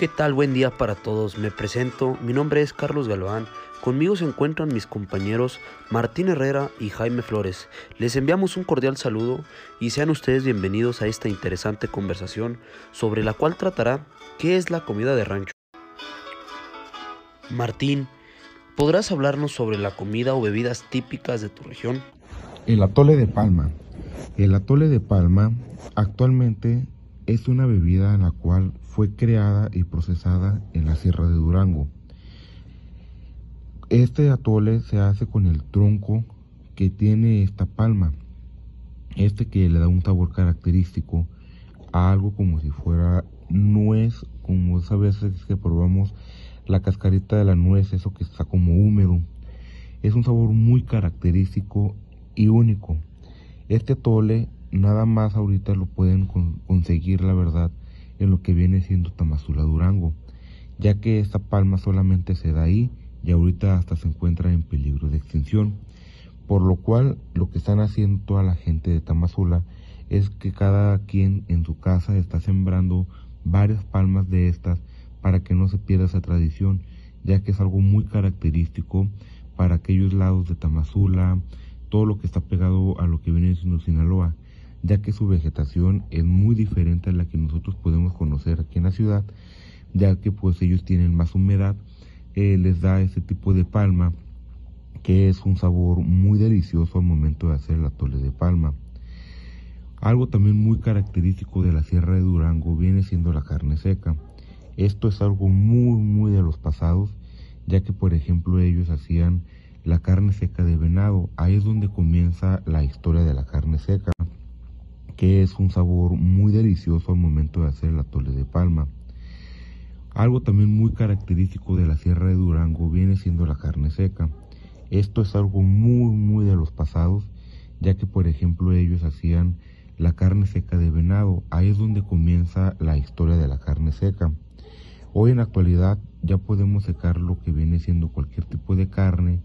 ¿Qué tal? Buen día para todos. Me presento. Mi nombre es Carlos Galván. Conmigo se encuentran mis compañeros Martín Herrera y Jaime Flores. Les enviamos un cordial saludo y sean ustedes bienvenidos a esta interesante conversación sobre la cual tratará qué es la comida de rancho. Martín, ¿podrás hablarnos sobre la comida o bebidas típicas de tu región? El atole de palma. El atole de palma actualmente es una bebida en la cual fue creada y procesada en la Sierra de Durango. Este atole se hace con el tronco que tiene esta palma, este que le da un sabor característico a algo como si fuera nuez, como esas veces que probamos la cascarita de la nuez, eso que está como húmedo. Es un sabor muy característico y único. Este atole nada más ahorita lo pueden conseguir, la verdad, en lo que viene siendo Tamazula Durango, ya que esta palma solamente se da ahí y ahorita hasta se encuentra en peligro de extinción. Por lo cual lo que están haciendo toda la gente de Tamazula es que cada quien en su casa está sembrando varias palmas de estas para que no se pierda esa tradición, ya que es algo muy característico para aquellos lados de Tamazula, todo lo que está pegado a lo que viene siendo Sinaloa ya que su vegetación es muy diferente a la que nosotros podemos conocer aquí en la ciudad, ya que pues ellos tienen más humedad, eh, les da ese tipo de palma que es un sabor muy delicioso al momento de hacer el atole de palma. Algo también muy característico de la Sierra de Durango viene siendo la carne seca. Esto es algo muy muy de los pasados, ya que por ejemplo ellos hacían la carne seca de venado. Ahí es donde comienza la historia de la carne seca que es un sabor muy delicioso al momento de hacer el atole de palma. Algo también muy característico de la Sierra de Durango viene siendo la carne seca. Esto es algo muy muy de los pasados, ya que por ejemplo ellos hacían la carne seca de venado. Ahí es donde comienza la historia de la carne seca. Hoy en la actualidad ya podemos secar lo que viene siendo cualquier tipo de carne,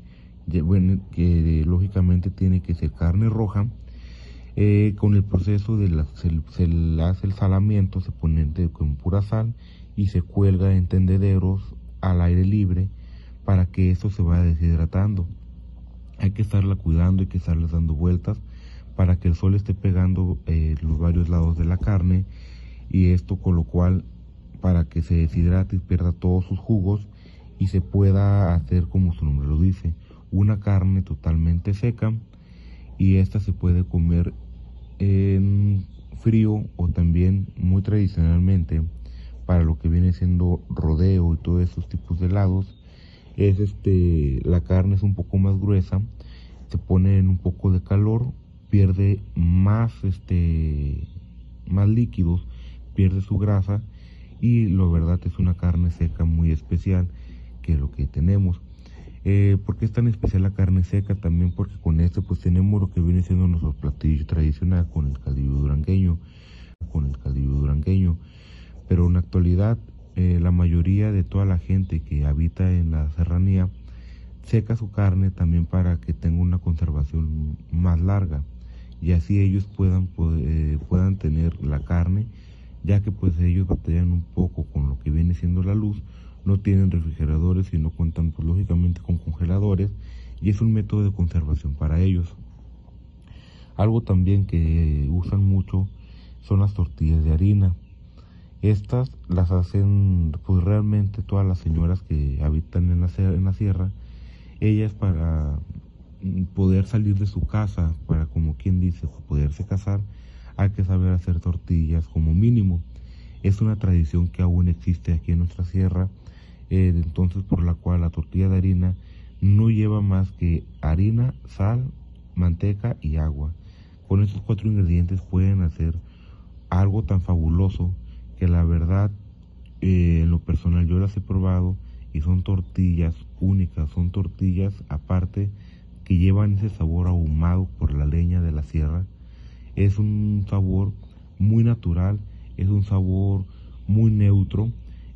que lógicamente tiene que ser carne roja, eh, con el proceso de la, se, hace el salamiento, se pone con pura sal y se cuelga en tendederos al aire libre para que esto se vaya deshidratando. Hay que estarla cuidando, hay que estarles dando vueltas para que el sol esté pegando eh, los varios lados de la carne y esto con lo cual para que se deshidrate y pierda todos sus jugos y se pueda hacer como su nombre lo dice, una carne totalmente seca y esta se puede comer en frío o también muy tradicionalmente para lo que viene siendo rodeo y todos esos tipos de helados es este la carne es un poco más gruesa se pone en un poco de calor pierde más este más líquidos pierde su grasa y la verdad es una carne seca muy especial que lo que tenemos eh, ¿Por qué es tan especial la carne seca? También porque con esto pues tenemos lo que viene siendo nuestro platillo tradicional con el caldillo durangueño, con el caldillo durangueño. Pero en la actualidad eh, la mayoría de toda la gente que habita en la serranía seca su carne también para que tenga una conservación más larga y así ellos puedan, eh, puedan tener la carne ya que pues ellos batallan un poco con lo que viene siendo la luz no tienen refrigeradores y no cuentan pues, lógicamente con congeladores y es un método de conservación para ellos. Algo también que usan mucho son las tortillas de harina. Estas las hacen pues realmente todas las señoras que habitan en la, en la sierra, ellas para poder salir de su casa, para como quien dice, poderse casar, hay que saber hacer tortillas como mínimo. Es una tradición que aún existe aquí en nuestra sierra entonces por la cual la tortilla de harina no lleva más que harina, sal, manteca y agua. Con estos cuatro ingredientes pueden hacer algo tan fabuloso que la verdad eh, en lo personal yo las he probado y son tortillas únicas, son tortillas aparte que llevan ese sabor ahumado por la leña de la sierra. Es un sabor muy natural, es un sabor muy neutro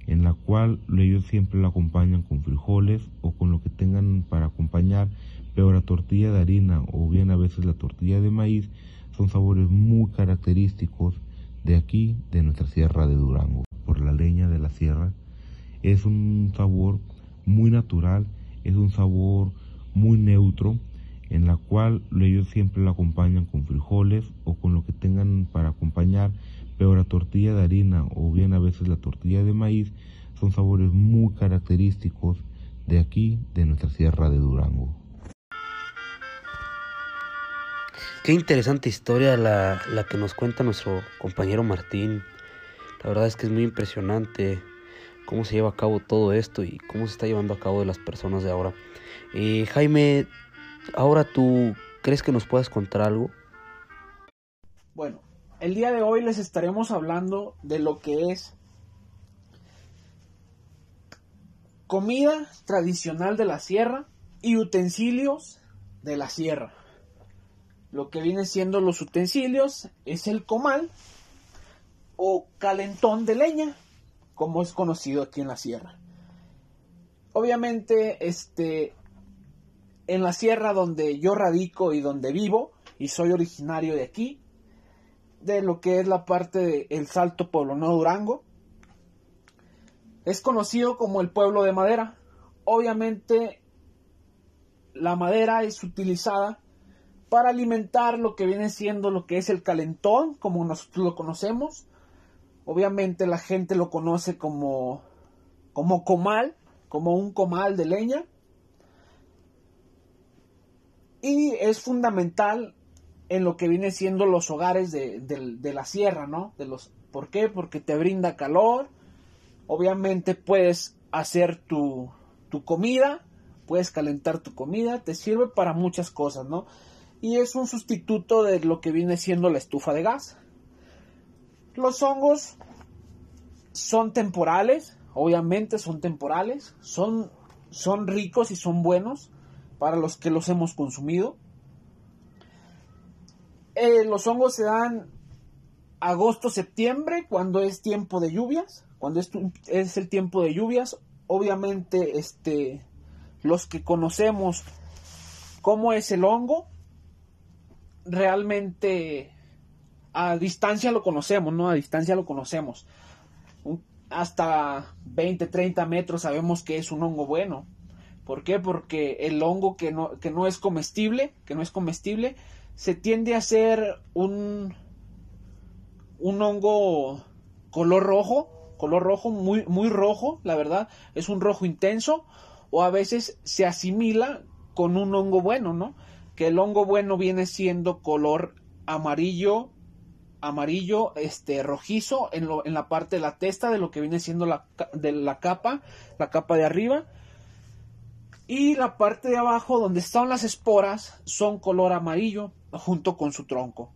en la cual ellos siempre la acompañan con frijoles o con lo que tengan para acompañar, pero la tortilla de harina o bien a veces la tortilla de maíz son sabores muy característicos de aquí, de nuestra sierra de Durango. Por la leña de la sierra Es un sabor muy natural, es un sabor muy neutro, en la cual ellos siempre lo acompañan con frijoles o con lo que tengan para acompañar, pero la tortilla de harina o bien a veces la tortilla de maíz son sabores muy característicos de aquí, de nuestra sierra de Durango. Qué interesante historia la, la, que nos cuenta nuestro compañero Martín. La verdad es que es muy impresionante cómo se lleva a cabo todo esto y cómo se está llevando a cabo de las personas de ahora. Eh, Jaime, ahora tú crees que nos puedas contar algo? Bueno, el día de hoy les estaremos hablando de lo que es comida tradicional de la sierra y utensilios de la sierra. Lo que viene siendo los utensilios es el comal o calentón de leña, como es conocido aquí en la sierra. Obviamente, este, en la sierra donde yo radico y donde vivo, y soy originario de aquí, de lo que es la parte del Salto Pueblo No Durango, es conocido como el pueblo de madera. Obviamente, la madera es utilizada para alimentar lo que viene siendo lo que es el calentón, como nosotros lo conocemos. Obviamente la gente lo conoce como, como comal, como un comal de leña. Y es fundamental en lo que viene siendo los hogares de, la sierra, ¿no? De los, ¿Por qué? Porque te brinda calor. Obviamente puedes hacer tu, tu comida, puedes calentar tu comida, te sirve para muchas cosas, ¿no? y es un sustituto de lo que viene siendo la estufa de gas. Los hongos son temporales, obviamente son temporales, son, son ricos y son buenos para los que los hemos consumido. Eh, los hongos se dan agosto-septiembre cuando es tiempo de lluvias, cuando es, es el tiempo de lluvias, obviamente este, los que conocemos cómo es el hongo, realmente a distancia lo conocemos, ¿no? A distancia lo conocemos. hasta 20, 30 metros sabemos que es un hongo bueno. ¿Por qué? Porque el hongo que no, que no es comestible, que no es comestible, se tiende a ser un, un hongo color rojo, color rojo, muy, muy rojo, la verdad, es un rojo intenso, o a veces se asimila con un hongo bueno, ¿no? que el hongo bueno viene siendo color amarillo, amarillo, este, rojizo en, lo, en la parte de la testa de lo que viene siendo la, de la capa, la capa de arriba. Y la parte de abajo donde están las esporas son color amarillo junto con su tronco.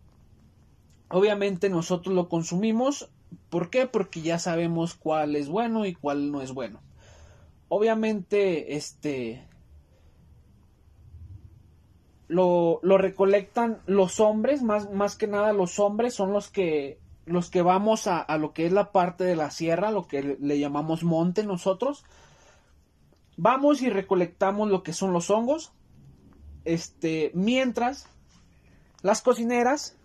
Obviamente nosotros lo consumimos. ¿Por qué? Porque ya sabemos cuál es bueno y cuál no es bueno. Obviamente, este, lo, recolectan los hombres, más, más que nada los hombres son los que los que vamos a, lo que es la parte de la sierra, lo que le, llamamos monte nosotros, vamos y recolectamos lo que son los hongos, este, mientras las cocineras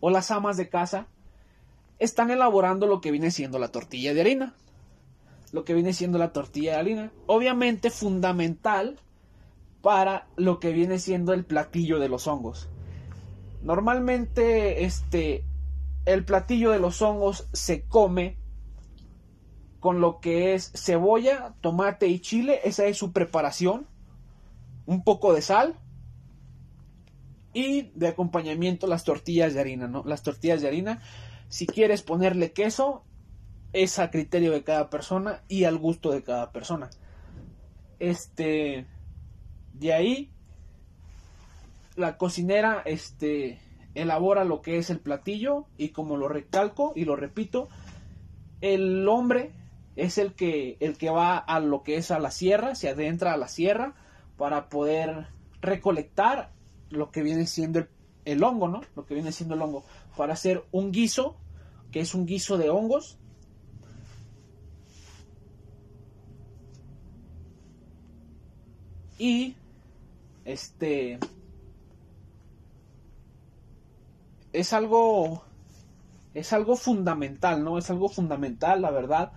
o las amas de casa están elaborando lo que viene siendo la tortilla de harina, lo que viene siendo la tortilla de harina, obviamente fundamental para lo que viene siendo el platillo de los hongos. Normalmente este el platillo de los hongos se come con lo que es cebolla, tomate y chile, esa es su preparación. Un poco de sal y de acompañamiento las tortillas de harina, ¿no? Las tortillas de harina, si quieres ponerle queso, es a criterio de cada persona y al gusto de cada persona. Este de ahí, la cocinera este, elabora lo que es el platillo y como lo recalco y lo repito, el hombre es el que, el que va a lo que es a la sierra, se adentra a la sierra para poder recolectar lo que viene siendo el, hongo, ¿no? Lo que viene siendo el hongo, para hacer un guiso, que es un guiso de hongos, y este es algo es algo fundamental, ¿no? Es algo fundamental, la verdad.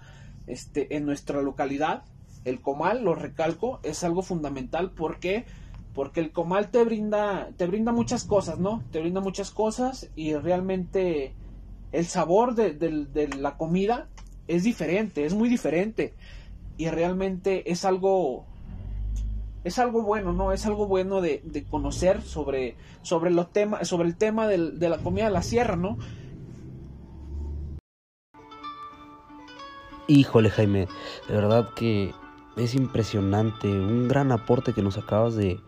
este, en nuestra localidad. El comal, lo recalco, es algo fundamental porque porque el comal te brinda te brinda muchas cosas, ¿no? Te brinda muchas cosas y realmente el sabor de, la comida es diferente, es muy diferente y realmente es algo es algo bueno, ¿no? Es algo bueno de, conocer sobre, sobre, los temas, sobre el tema de la comida de la sierra, ¿no? Híjole, Jaime, de verdad que es impresionante, un gran aporte que nos acabas de,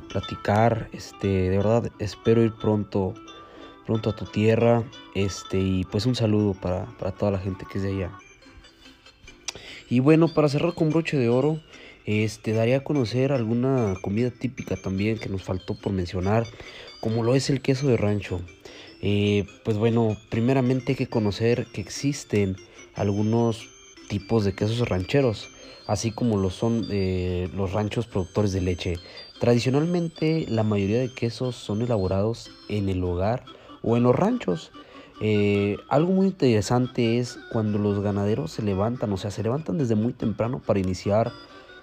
platicar. Este, de verdad, espero ir pronto, pronto a tu tierra. Este, y pues un saludo para, para toda la gente que es de allá. Y bueno, para cerrar con broche de oro, este, daría a conocer alguna comida típica también que nos faltó por mencionar, como lo es el queso de rancho. Eh, pues bueno, primeramente hay que conocer que existen algunos tipos de quesos rancheros, así como lo son eh, los ranchos productores de leche. Tradicionalmente la mayoría de quesos son elaborados en el hogar o en los ranchos. Eh, algo muy interesante es cuando los ganaderos se levantan, o sea, se levantan desde muy temprano para iniciar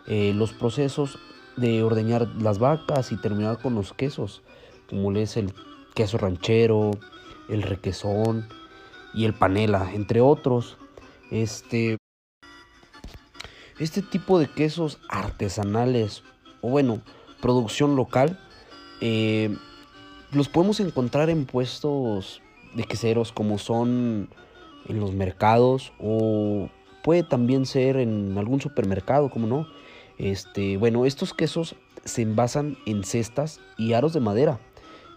eh, los procesos de ordeñar las vacas y terminar con los quesos, como es el queso ranchero, el requesón y el panela, entre otros. Este, este tipo de quesos artesanales, o bueno, producción local, eh, los podemos encontrar en puestos de queseros como son en los mercados o puede también ser en algún supermercado, como no. Este, bueno, estos quesos se envasan en cestas y aros de madera,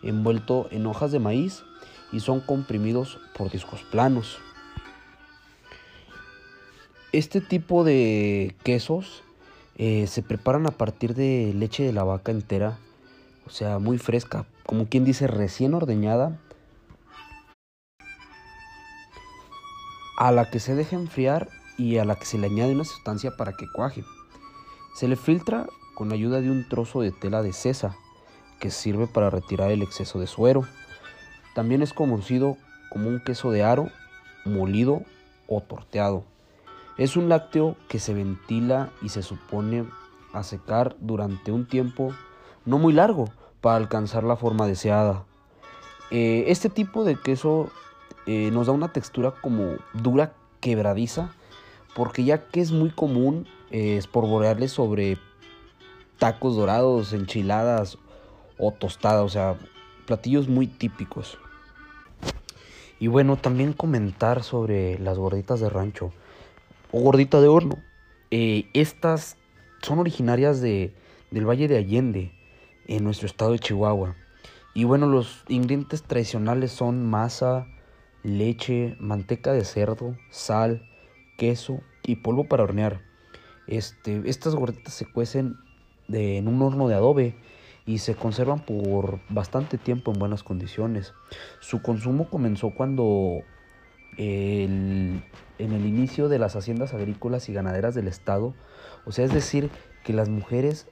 envuelto en hojas de maíz y son comprimidos por discos planos. Este tipo de quesos eh, se preparan a partir de leche de la vaca entera, o sea, muy fresca, como quien dice recién ordeñada a la que se deja enfriar y a la que se le añade una sustancia para que cuaje. Se le filtra con ayuda de un trozo de tela de cesa que sirve para retirar el exceso de suero. También es conocido como un queso de aro, molido o torteado. Es un lácteo que se ventila y se supone a secar durante un tiempo no muy largo para alcanzar la forma deseada. Eh, este tipo de queso eh, nos da una textura como dura, quebradiza, porque ya que es muy común eh, esporborearle sobre tacos dorados, enchiladas o tostadas, o sea, platillos muy típicos. Y bueno, también comentar sobre las gorditas de rancho o gordita de horno. Eh, estas son originarias de, del Valle de Allende, en nuestro estado de Chihuahua. Y bueno, los ingredientes tradicionales son masa, leche, manteca de cerdo, sal, queso y polvo para hornear. Este, estas gorditas se cuecen en un horno de adobe y se conservan por bastante tiempo en buenas condiciones. Su consumo comenzó cuando el de las haciendas agrícolas y ganaderas del estado, o sea, es decir, que las mujeres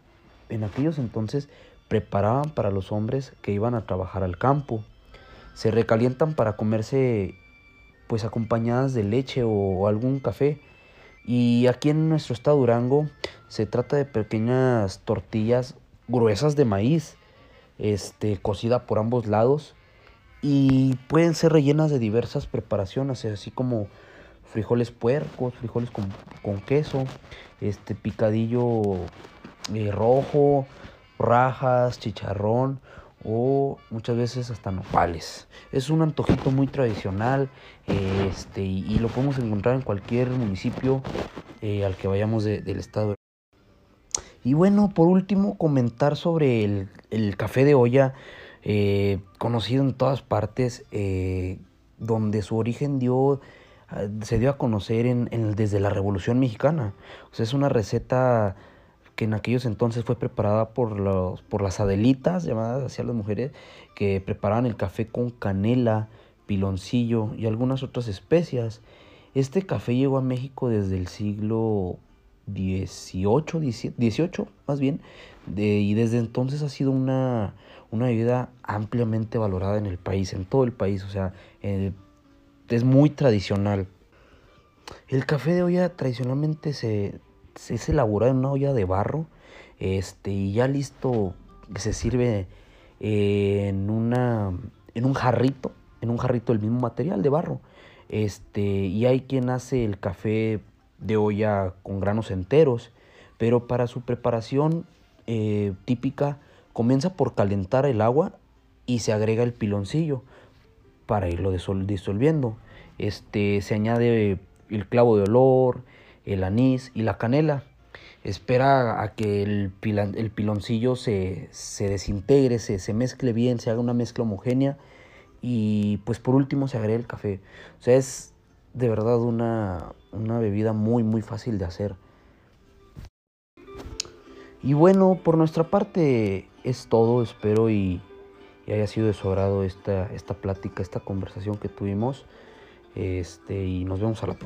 en aquellos entonces preparaban para los hombres que iban a trabajar al campo se recalientan para comerse pues acompañadas de leche o algún café. Y aquí en nuestro estado Durango se trata de pequeñas tortillas gruesas de maíz, este, cocida por ambos lados y pueden ser rellenas de diversas preparaciones, así como frijoles puercos, frijoles con, queso, este picadillo eh, rojo, rajas, chicharrón o muchas veces hasta nopales. Es un antojito muy tradicional este, y, lo podemos encontrar en cualquier municipio eh, al que vayamos del estado. Y bueno, por último, comentar sobre el, café de olla, eh, conocido en todas partes, donde su origen dio, se dio a conocer en, desde la Revolución Mexicana. O sea, es una receta que en aquellos entonces fue preparada por, los, por las adelitas, llamadas así las mujeres, que preparaban el café con canela, piloncillo y algunas otras especias. Este café llegó a México desde el siglo XVIII, XVIII más bien, y desde entonces ha sido una, una bebida ampliamente valorada en el país, en todo el país, o sea, es muy tradicional. El café de olla tradicionalmente se, se es elaborado en una olla de barro este, y ya listo se sirve en, una, en un jarrito, en un jarrito del mismo material de barro. Este, y hay quien hace el café de olla con granos enteros, pero para su preparación eh, típica comienza por calentar el agua y se agrega el piloncillo para irlo disolviendo. Este, se añade el clavo de olor, el anís y la canela. Espera a que el, el piloncillo se, se desintegre, se, se, mezcle bien, se haga una mezcla homogénea y pues por último se agrega el café. O sea, es de verdad una, una bebida muy muy fácil de hacer. Y bueno, por nuestra parte es todo, espero y, y haya sido de esta, esta plática, esta conversación que tuvimos. Este, y nos vemos a la próxima.